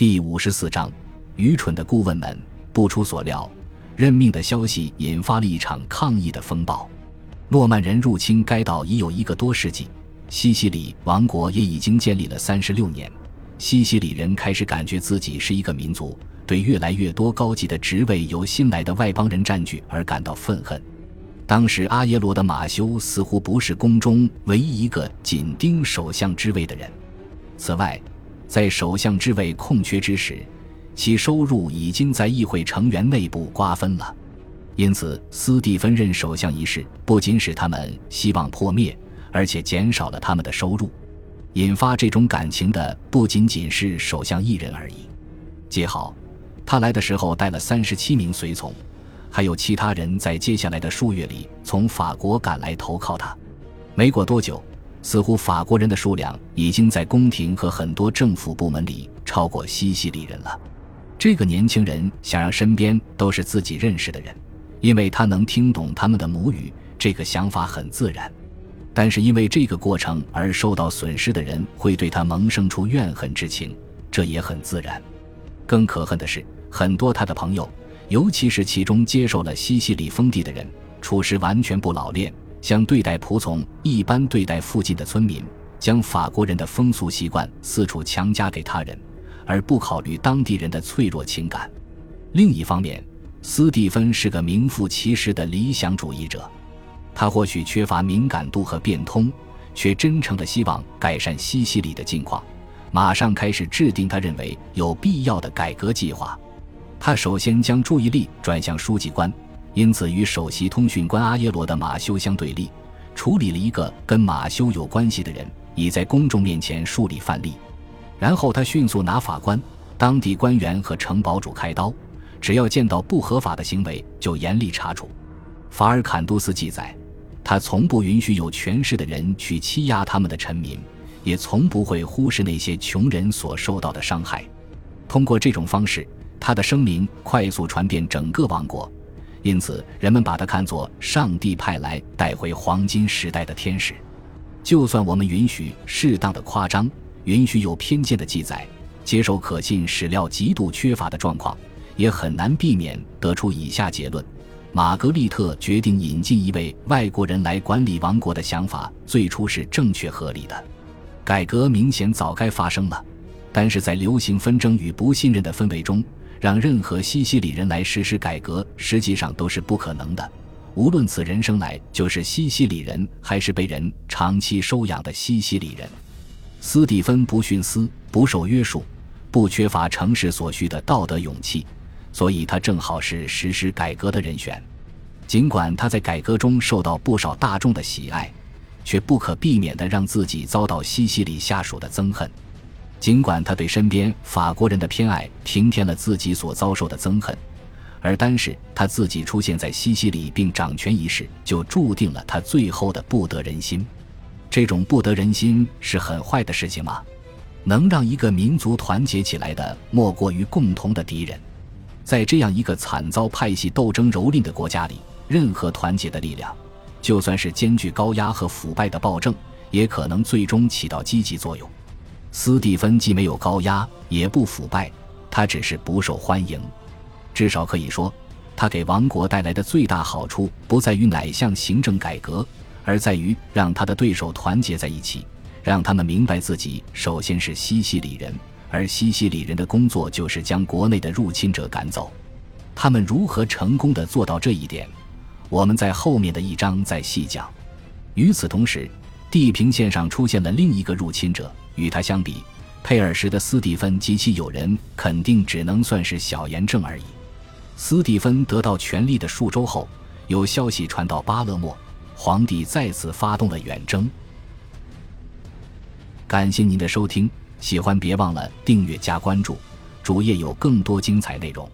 第五十四章，愚蠢的顾问们。不出所料，任命的消息引发了一场抗议的风暴。诺曼人入侵该岛已有一个多世纪，西西里王国也已经建立了三十六年。西西里人开始感觉自己是一个民族，对越来越多高级的职位由新来的外邦人占据而感到愤恨。当时，阿耶罗的马修似乎不是宫中唯一一个紧盯首相之位的人。此外，在首相之位空缺之时，其收入已经在议会成员内部瓜分了。因此，斯蒂芬任首相一事不仅使他们希望破灭，而且减少了他们的收入。引发这种感情的不仅仅是首相一人而已。记好，他来的时候带了三十七名随从。还有其他人在接下来的数月里从法国赶来投靠他。没过多久，似乎法国人的数量已经在宫廷和很多政府部门里超过西西里人了。这个年轻人想让身边都是自己认识的人，因为他能听懂他们的母语。这个想法很自然，但是因为这个过程而受到损失的人会对他萌生出怨恨之情，这也很自然。更可恨的是，很多他的朋友。尤其是其中接受了西西里封地的人，处事完全不老练，像对待仆从一般对待附近的村民，将法国人的风俗习惯四处强加给他人，而不考虑当地人的脆弱情感。另一方面，斯蒂芬是个名副其实的理想主义者，他或许缺乏敏感度和变通，却真诚地希望改善西西里的境况，马上开始制定他认为有必要的改革计划。他首先将注意力转向书记官，因此与首席通讯官阿耶罗的马修相对立，处理了一个跟马修有关系的人，以在公众面前树立范例。然后他迅速拿法官、当地官员和城堡主开刀，只要见到不合法的行为就严厉查处。法尔坎杜斯记载，他从不允许有权势的人去欺压他们的臣民，也从不会忽视那些穷人所受到的伤害。通过这种方式。他的声名快速传遍整个王国，因此人们把它看作上帝派来带回黄金时代的天使。就算我们允许适当的夸张，允许有偏见的记载，接受可信史料极度缺乏的状况，也很难避免得出以下结论：玛格丽特决定引进一位外国人来管理王国的想法，最初是正确合理的。改革明显早该发生了，但是在流行纷争与不信任的氛围中。让任何西西里人来实施改革，实际上都是不可能的。无论此人生来就是西西里人，还是被人长期收养的西西里人，斯蒂芬不徇私、不受约束、不缺乏城市所需的道德勇气，所以他正好是实施改革的人选。尽管他在改革中受到不少大众的喜爱，却不可避免地让自己遭到西西里下属的憎恨。尽管他对身边法国人的偏爱平添了自己所遭受的憎恨，而单是他自己出现在西西里并掌权一事，就注定了他最后的不得人心。这种不得人心是很坏的事情吗？能让一个民族团结起来的，莫过于共同的敌人。在这样一个惨遭派系斗争蹂躏的国家里，任何团结的力量，就算是兼具高压和腐败的暴政，也可能最终起到积极作用。斯蒂芬既没有高压，也不腐败，他只是不受欢迎。至少可以说，他给王国带来的最大好处不在于哪项行政改革，而在于让他的对手团结在一起，让他们明白自己首先是西西里人，而西西里人的工作就是将国内的入侵者赶走。他们如何成功的做到这一点，我们在后面的一章再细讲。与此同时，地平线上出现了另一个入侵者。与他相比，佩尔什的斯蒂芬及其友人肯定只能算是小炎症而已。斯蒂芬得到权力的数周后，有消息传到巴勒莫，皇帝再次发动了远征。感谢您的收听，喜欢别忘了订阅加关注，主页有更多精彩内容。